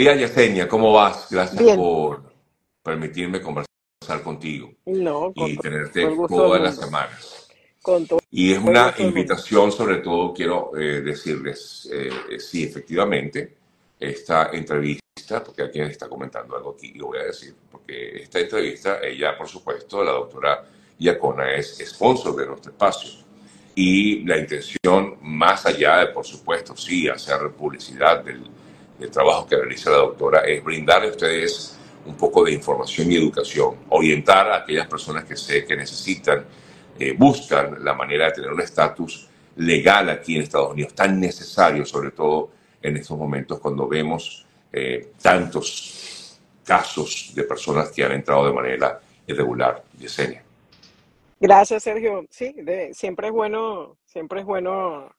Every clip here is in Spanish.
Querida Yesenia, ¿cómo vas? Gracias Bien, por permitirme conversar contigo no, con y tenerte todas las semanas. con todo Y es una invitación, sobre todo, quiero eh, decirles, eh, eh, sí, efectivamente, esta entrevista, porque alguien está comentando algo aquí, y lo voy a decir, porque esta entrevista, ella, por supuesto, la doctora Iacona es sponsor de nuestro espacio. Y la intención, más allá de, por supuesto, sí, hacer publicidad del, del trabajo que realiza la doctora, es brindarle a ustedes un poco de información y educación, orientar a aquellas personas que sé que necesitan, eh, buscan la manera de tener un estatus legal aquí en Estados Unidos, tan necesario, sobre todo en estos momentos cuando vemos eh, tantos casos de personas que han entrado de manera irregular. Yesenia. Gracias, Sergio. Sí, de- siempre es bueno, siempre es bueno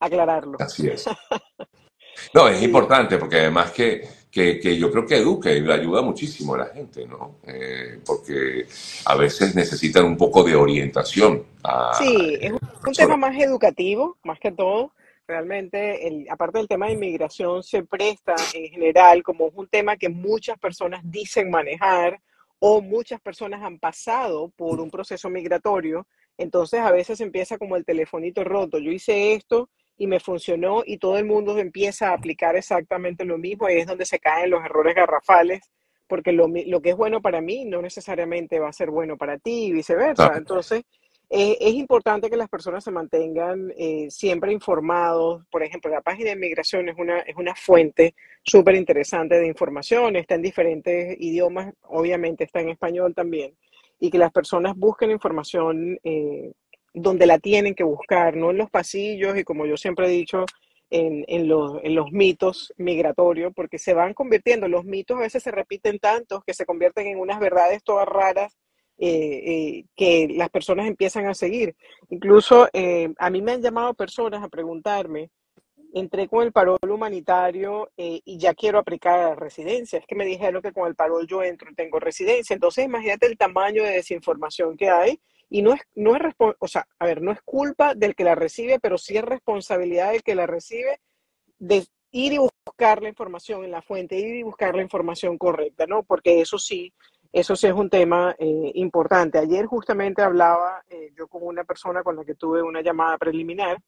aclararlo. Así es. No, es Y importante porque además que, que, que yo creo que educa y le ayuda muchísimo a la gente, ¿no? Eh, porque a veces necesitan un poco de orientación a sí, es eh, un, un tema más educativo, más que todo. Realmente, el, aparte del tema de inmigración, se presta en general como un tema que muchas personas dicen manejar o muchas personas han pasado por un proceso migratorio. Entonces, a veces empieza como el telefonito roto. Yo hice esto y me funcionó y todo el mundo empieza a aplicar exactamente lo mismo. Ahí es donde se caen los errores garrafales, porque lo, lo que es bueno para mí no necesariamente va a ser bueno para ti y viceversa. Claro. Entonces, eh, es importante que las personas se mantengan eh, siempre informados. Por ejemplo, la página de inmigración es una, es una fuente súper interesante de información, está en diferentes idiomas, obviamente está en español también, y que las personas busquen información eh, donde la tienen que buscar, no en los pasillos y como yo siempre he dicho, en, en los, en los mitos migratorios, porque se van convirtiendo, los mitos a veces se repiten tantos que se convierten en unas verdades todas raras eh, eh, que las personas empiezan a seguir. Incluso eh, a mí me han llamado personas a preguntarme, entré con el parol humanitario y ya quiero aplicar a residencia. Es que me dijeron que con el parol yo entro y tengo residencia. Entonces, imagínate el tamaño de desinformación que hay. Y no es, no es, o sea, a ver, no es culpa del que la recibe, pero sí es responsabilidad del que la recibe de ir y buscar la información en la fuente, ir y buscar la información correcta, ¿no? Porque eso sí, eso sí es un tema eh, importante. Ayer justamente hablaba eh, yo con una persona con la que tuve una llamada preliminar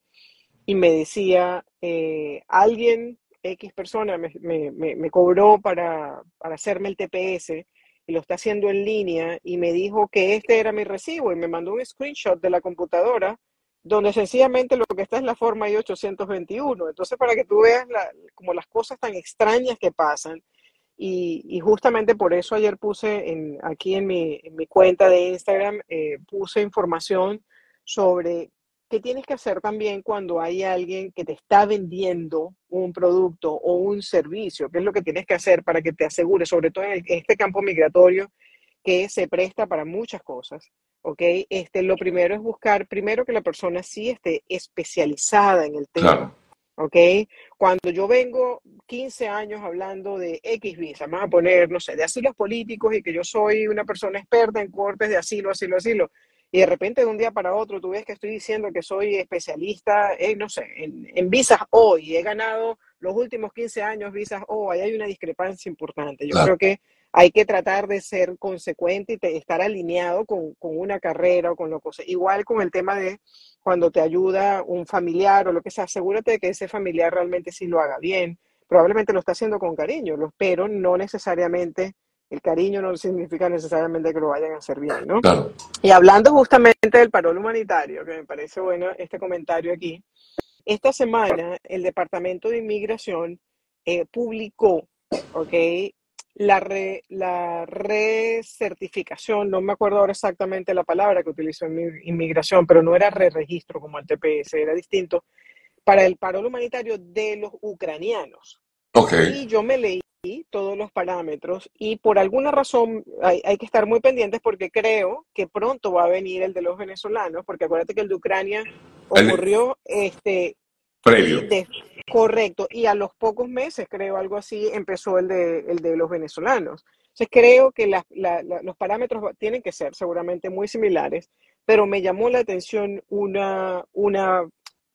y me decía, eh, alguien, X persona, me, me- me- me cobró para, para hacerme el TPS lo está haciendo en línea y me dijo que este era mi recibo y me mandó un screenshot de la computadora donde sencillamente lo que está es la forma I-821. Entonces, para que tú veas la- como las cosas tan extrañas que pasan. Y, y justamente por eso ayer puse en, aquí en mi, en mi cuenta de Instagram, eh, puse información sobre qué tienes que hacer también cuando hay alguien que te está vendiendo un producto o un servicio, qué es lo que tienes que hacer para que te asegures, sobre todo en, el- en este campo migratorio que se presta para muchas cosas. ¿ok? Este, lo primero es buscar, primero que la persona sí esté especializada en el tema. Claro, ¿ok? Cuando yo vengo 15 años hablando de X visa, vamos a poner, no sé, de asilos políticos y que yo soy una persona experta en cortes de asilo, asilo, asilo, y de repente de un día para otro tú ves que estoy diciendo que soy especialista en, no sé, en, en visas O y he ganado los últimos 15 años visas O, ahí hay una discrepancia importante. Yo claro. creo que hay que tratar de ser consecuente y te- estar alineado con, con una carrera o con lo que sea. Igual con el tema de cuando te ayuda un familiar o lo que sea, asegúrate de que ese familiar realmente sí lo haga bien. Probablemente lo está haciendo con cariño, pero no necesariamente, el cariño no significa necesariamente que lo vayan a hacer bien, ¿no? Claro. Y hablando justamente del parol humanitario, que me parece bueno este comentario aquí, esta semana el Departamento de Inmigración eh, publicó, ¿ok? La, re- la recertificación, no me acuerdo ahora exactamente la palabra que utilizó en mi- inmigración, pero no era re-registro como el TPS, era distinto, para el parol humanitario de los ucranianos. Ok, Y yo me leí todos los parámetros y por alguna razón hay, hay que estar muy pendientes porque creo que pronto va a venir el de los venezolanos, porque acuérdate que el de Ucrania ocurrió este, previo. de, correcto, y a los pocos meses, creo, algo así, empezó el de, el de los venezolanos. Entonces creo que la- la- la- los parámetros tienen que ser seguramente muy similares, pero me llamó la atención una, una,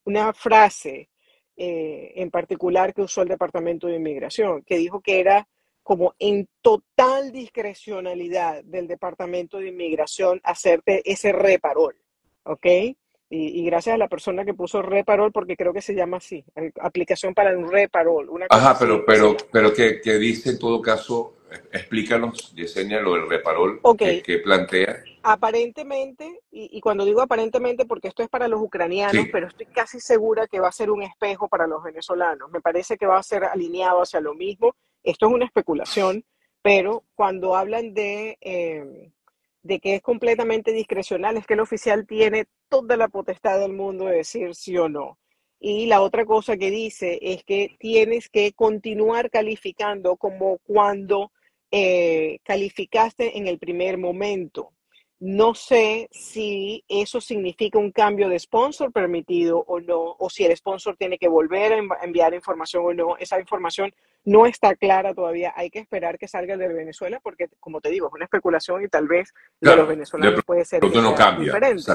una frase eh, en particular que usó el Departamento de Inmigración, que dijo que era como en total discrecionalidad del Departamento de Inmigración hacerte ese reparol, ¿ok? Y, gracias a la persona que puso reparol, porque creo que se llama así, aplicación para un reparol. Una Ajá, pero, pero, pero que, que, dice en todo caso, explícanos, Yesenia, lo del reparol que, plantea. Aparentemente, y, cuando digo aparentemente, porque esto es para los ucranianos, pero estoy casi segura que va a ser un espejo para los venezolanos. Me parece que va a ser alineado hacia lo mismo. Esto es una especulación, pero cuando hablan de... Eh, de que es completamente discrecional, es que el oficial tiene toda la potestad del mundo de decir sí o no. Y la otra cosa que dice es que tienes que continuar calificando como cuando eh, calificaste en el primer momento. No sé si eso significa un cambio de sponsor permitido o no, o si el sponsor tiene que volver a enviar información o no. Esa información no está clara todavía. Hay que esperar que salga de Venezuela porque, como te digo, es una especulación y tal vez de los venezolanos puede ser no cambia. diferente.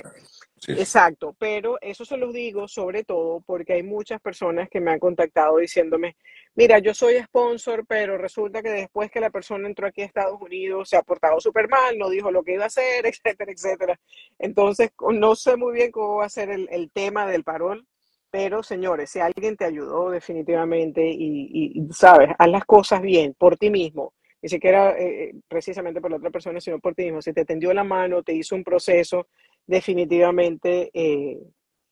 Exacto, pero eso se los digo sobre todo porque hay muchas personas que me han contactado diciéndome, mira, yo soy sponsor, pero resulta que después que la persona entró aquí a Estados Unidos se ha portado súper mal, no dijo lo que iba a hacer, etcétera, etcétera. Entonces, no sé muy bien cómo va a ser el, tema del parol, pero señores, si alguien te ayudó definitivamente y, y, sabes, haz las cosas bien por ti mismo, ni siquiera eh, eh, precisamente por la otra persona, sino por ti mismo, si te tendió la mano, te hizo un proceso definitivamente eh,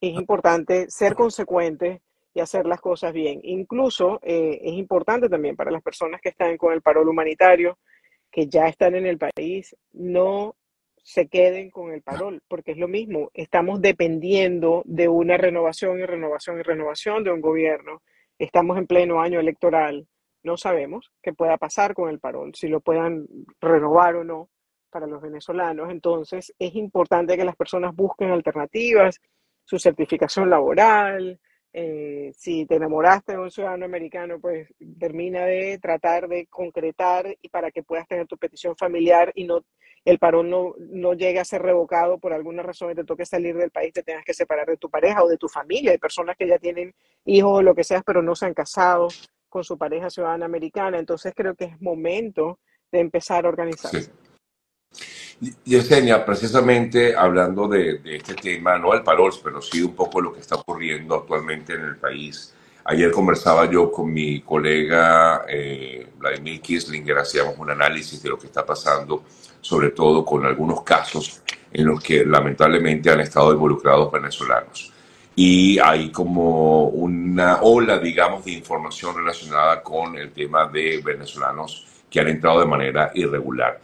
es importante ser consecuente y hacer las cosas bien. Incluso eh, es importante también para las personas que están con el parol humanitario, que ya están en el país, no se queden con el parol, porque es lo mismo, estamos dependiendo de una renovación y renovación y renovación de un gobierno. Estamos en pleno año electoral, no sabemos qué pueda pasar con el parol, si lo puedan renovar o no para los venezolanos. Entonces, es importante que las personas busquen alternativas, su certificación laboral. Eh, si te enamoraste de un ciudadano americano, pues termina de tratar de concretar y para que puedas tener tu petición familiar y no el parón no, no llegue a ser revocado por alguna razón y te toque salir del país, te tengas que separar de tu pareja o de tu familia. Hay personas que ya tienen hijos o lo que sea, pero no se han casado con su pareja ciudadana americana. Entonces creo que es momento de empezar a organizarse. Yesenia, precisamente hablando de, este tema, no al parol, pero sí un poco lo que está ocurriendo actualmente en el país. Ayer conversaba yo con mi colega eh, Vladimir Kislinger, hacíamos un análisis de lo que está pasando, sobre todo con algunos casos en los que lamentablemente han estado involucrados venezolanos. Y hay como una ola, digamos, de información relacionada con el tema de venezolanos que han entrado de manera irregular.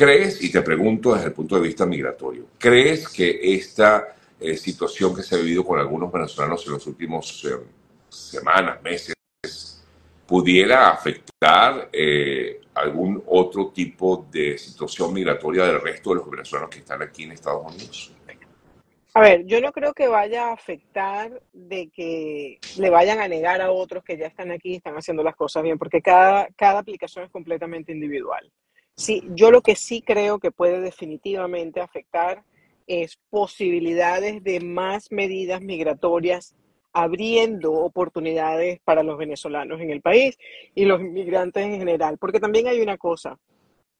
¿Crees, y te pregunto desde el punto de vista migratorio, ¿crees que esta eh, situación que se ha vivido con algunos venezolanos en los últimos eh, semanas, meses, pudiera afectar eh, algún otro tipo de situación migratoria del resto de los venezolanos que están aquí en Estados Unidos? A ver, yo no creo que vaya a afectar de que le vayan a negar a otros que ya están aquí y están haciendo las cosas bien, porque cada, cada aplicación es completamente individual. Sí, yo lo que sí creo que puede definitivamente afectar es posibilidades de más medidas migratorias abriendo oportunidades para los venezolanos en el país y los inmigrantes en general. Porque también hay una cosa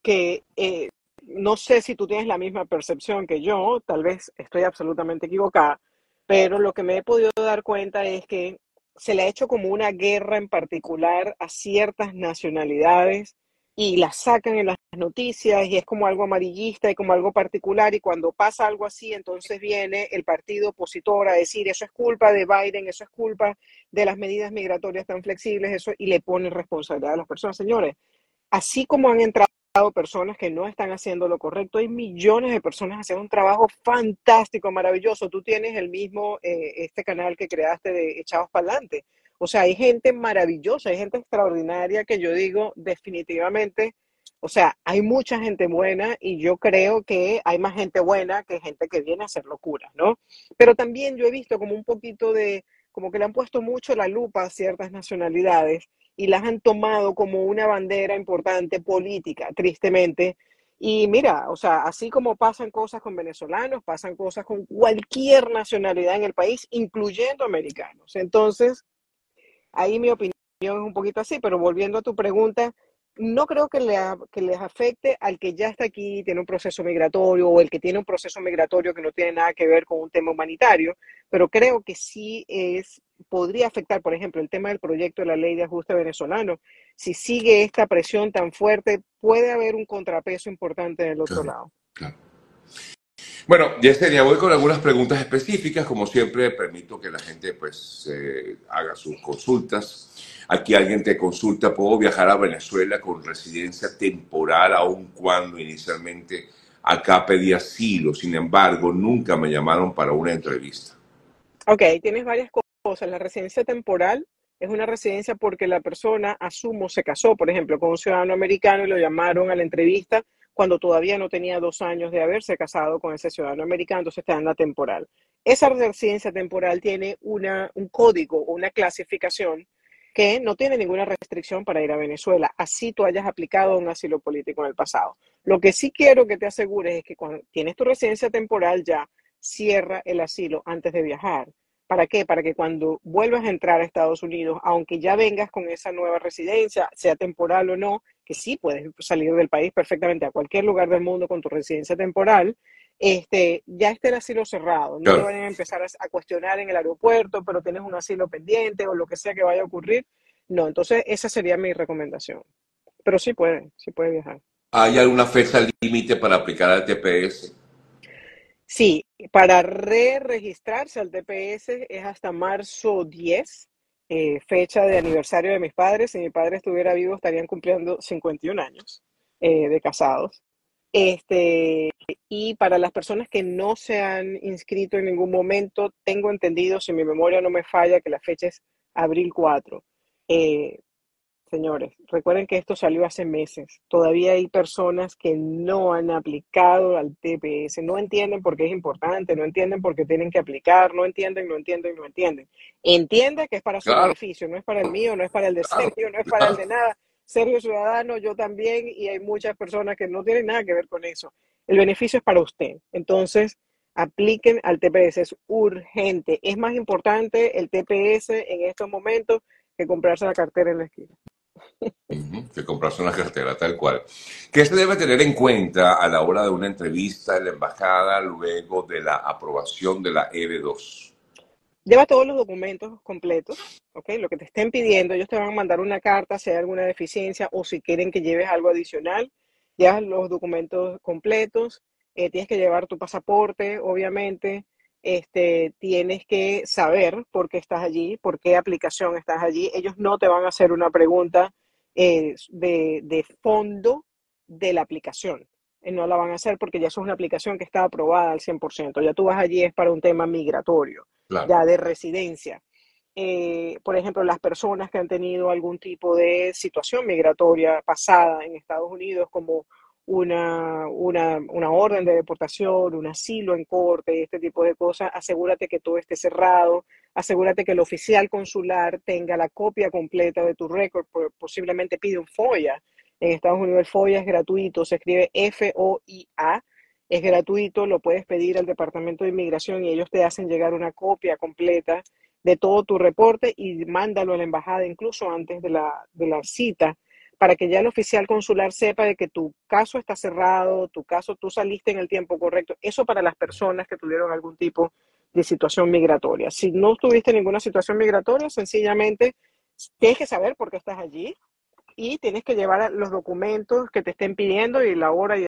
que eh, no sé si tú tienes la misma percepción que yo, tal vez estoy absolutamente equivocada, pero lo que me he podido dar cuenta es que se le ha hecho como una guerra en particular a ciertas nacionalidades y la sacan en las noticias y es como algo amarillista y como algo particular y cuando pasa algo así, entonces viene el partido opositor a decir eso es culpa de Biden, eso es culpa de las medidas migratorias tan flexibles, eso y le pone responsabilidad a las personas. Señores, así como han entrado personas que no están haciendo lo correcto, hay millones de personas haciendo un trabajo fantástico, maravilloso. Tú tienes el mismo, eh, este canal que creaste de Echados para adelante o sea, hay gente maravillosa, hay gente extraordinaria que yo digo definitivamente, o sea, hay mucha gente buena y yo creo que hay más gente buena que gente que viene a hacer locuras, ¿no? Pero también yo he visto como un poquito de, como que le han puesto mucho la lupa a ciertas nacionalidades y las han tomado como una bandera importante política, tristemente. Y mira, o sea, así como pasan cosas con venezolanos, pasan cosas con cualquier nacionalidad en el país, incluyendo americanos. Entonces, ahí mi opinión es un poquito así, pero volviendo a tu pregunta, no creo que, le, que les afecte al que ya está aquí, tiene un proceso migratorio o el que tiene un proceso migratorio que no tiene nada que ver con un tema humanitario, pero creo que sí es, podría afectar, por ejemplo, el tema del proyecto de la ley de ajuste venezolano. Si sigue esta presión tan fuerte, puede haber un contrapeso importante del otro lado. Claro. Bueno, Yesenia, voy con algunas preguntas específicas. Como siempre, permito que la gente pues haga sus consultas. Aquí alguien te consulta, ¿puedo viajar a Venezuela con residencia temporal aun cuando inicialmente acá pedí asilo? Sin embargo, nunca me llamaron para una entrevista. Ok, tienes varias cosas. La residencia temporal es una residencia porque la persona, asumo, se casó, por ejemplo, con un ciudadano americano y lo llamaron a la entrevista cuando todavía no tenía dos años de haberse casado con ese ciudadano americano, entonces está en la temporal. Esa residencia temporal tiene una, un código una clasificación que no tiene ninguna restricción para ir a Venezuela, así tú hayas aplicado un asilo político en el pasado. Lo que sí quiero que te asegures es que cuando tienes tu residencia temporal ya cierra el asilo antes de viajar. ¿Para qué? Para que cuando vuelvas a entrar a Estados Unidos, aunque ya vengas con esa nueva residencia, sea temporal o no, que sí puedes salir del país perfectamente a cualquier lugar del mundo con tu residencia temporal, este, ya esté el asilo cerrado. No te vayan a empezar a, cuestionar en el aeropuerto, pero tienes un asilo pendiente o lo que sea que vaya a ocurrir. No, entonces esa sería mi recomendación. Pero sí puede, sí puede viajar. ¿Hay alguna fecha límite para aplicar al TPS? Sí, para re-registrarse al TPS es hasta marzo 10, eh, fecha de aniversario de mis padres. Si mi padre estuviera vivo, estarían cumpliendo 51 años eh, de casados. Este, y para las personas que no se han inscrito en ningún momento, tengo entendido, si mi memoria no me falla, que la fecha es abril 4. Eh, Señores, recuerden que esto salió hace meses. Todavía hay personas que no han aplicado al TPS, no entienden por qué es importante, no entienden por qué tienen que aplicar, no entienden, no entienden, no entienden. Entiende que es para su beneficio, no es para el mío, no es para el de Sergio, no es para el de nada. Sergio Ciudadano, yo también, y hay muchas personas que no tienen nada que ver con eso. El beneficio es para usted. Entonces, apliquen al TPS, es urgente. Es más importante el TPS en estos momentos que comprarse la cartera en la esquina que comprarse una cartera, tal cual. ¿Qué se debe tener en cuenta a la hora de una entrevista en la embajada luego de la aprobación de la EB2? Lleva todos los documentos completos, ¿ok? Lo que te estén pidiendo, ellos te van a mandar una carta si hay alguna deficiencia o si quieren que lleves algo adicional. Llevas los documentos completos, eh, tienes que llevar tu pasaporte, obviamente, este, tienes que saber por qué estás allí, por qué aplicación estás allí. Ellos no te van a hacer una pregunta eh, de, fondo de la aplicación. Eh, no la van a hacer porque ya es una aplicación que está aprobada al 100%. Ya tú vas allí es para un tema migratorio, ya de residencia. Eh, por ejemplo, las personas que han tenido algún tipo de situación migratoria pasada en Estados Unidos, como una, una, una, orden de deportación, un asilo en corte, este tipo de cosas, asegúrate que todo esté cerrado, asegúrate que el oficial consular tenga la copia completa de tu récord, posiblemente pide un FOIA. En Estados Unidos el FOIA es gratuito, se escribe F-O-I-A, es gratuito, lo puedes pedir al Departamento de Inmigración y ellos te hacen llegar una copia completa de todo tu reporte y mándalo a la embajada incluso antes de la, de la cita para que ya el oficial consular sepa de que tu caso está cerrado, tu caso tú saliste en el tiempo correcto. Eso para las personas que tuvieron algún tipo de situación migratoria. Si no tuviste ninguna situación migratoria, sencillamente tienes que saber por qué estás allí y tienes que llevar los documentos que te estén pidiendo y la hora y